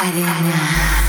Arena.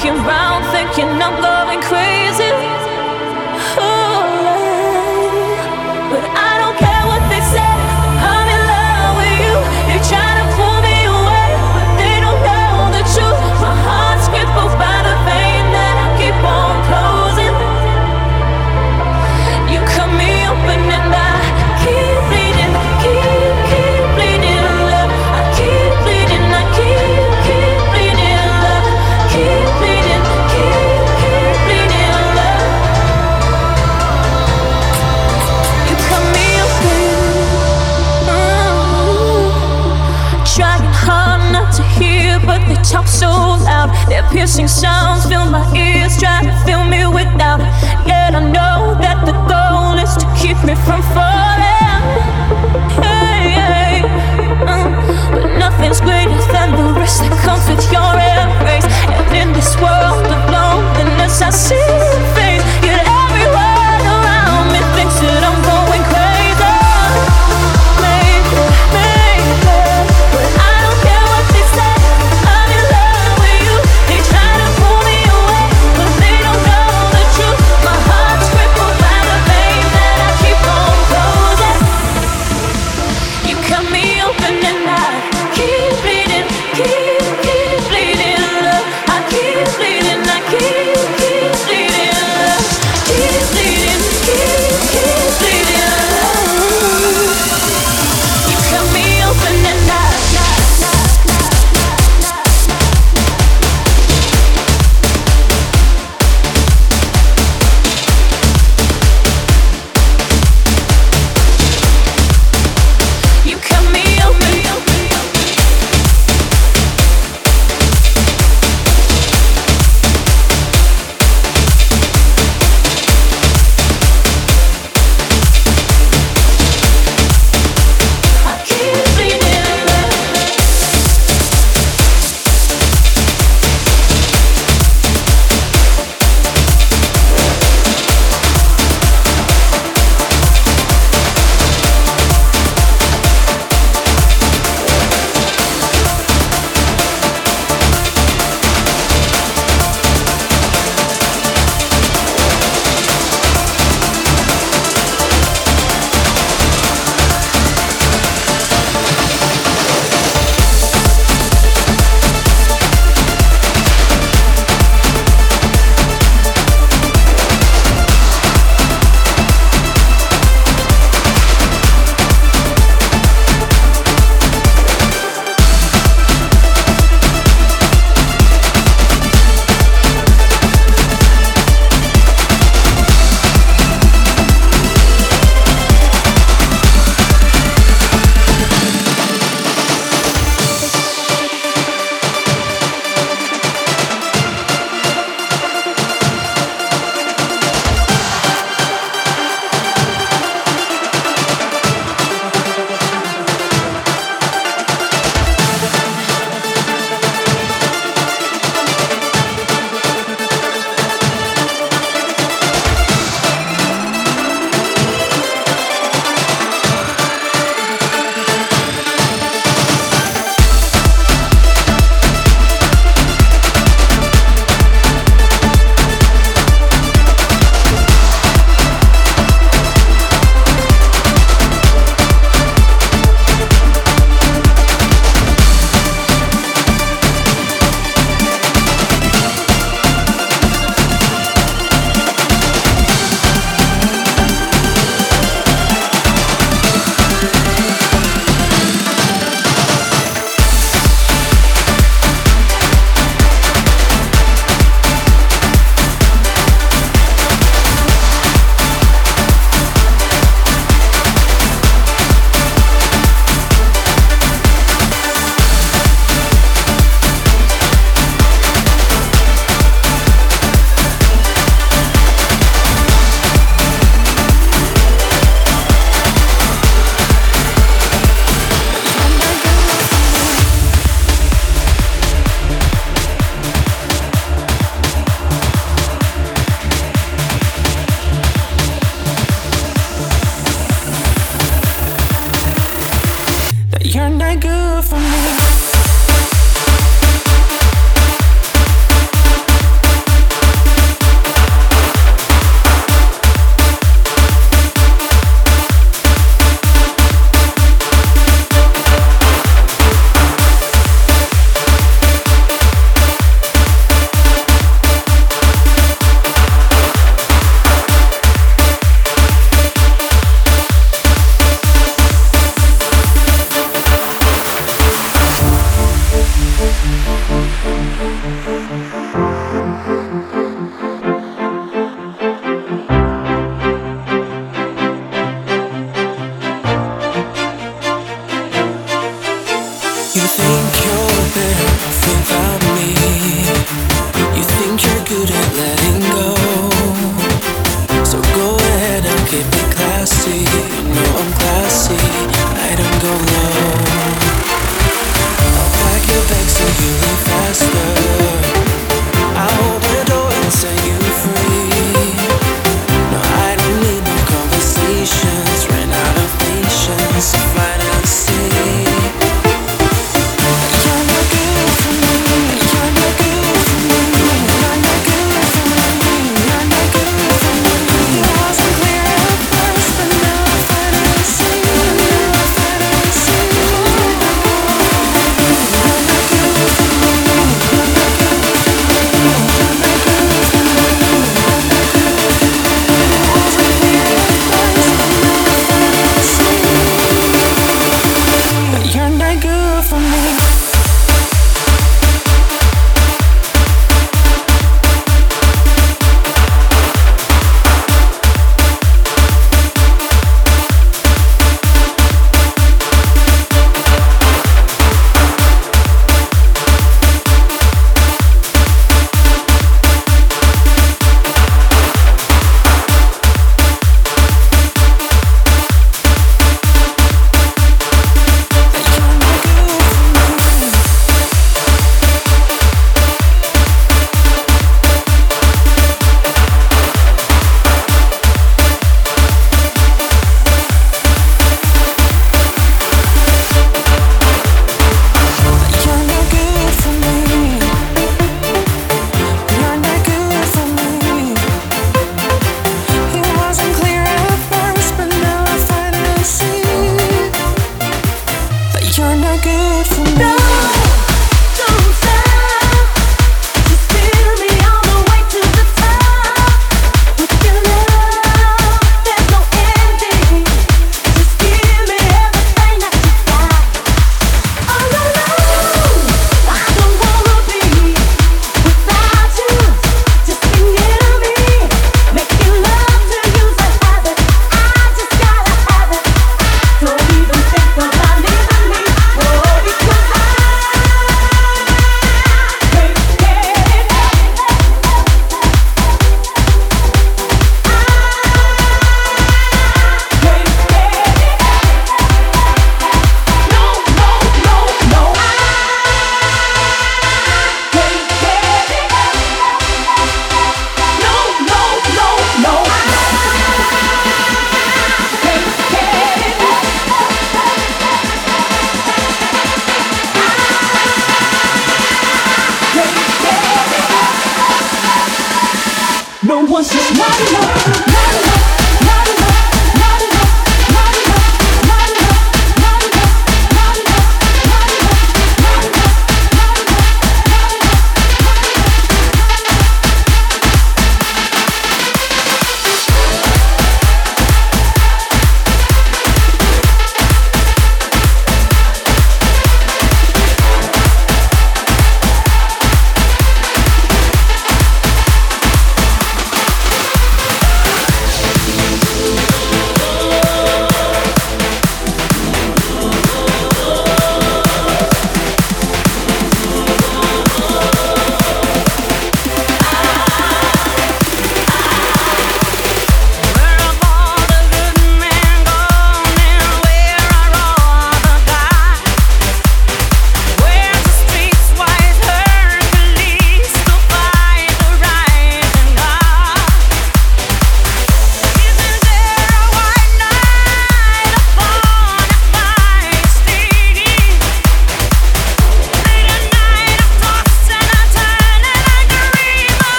walking around thinking I'm piercing sounds fill my ears, try to fill me with doubt. Yet I know that the goal is to keep me from falling. Hey, hey, uh, but nothing's greater than the risk that comes with your embrace. And in this world of loneliness, I see your face.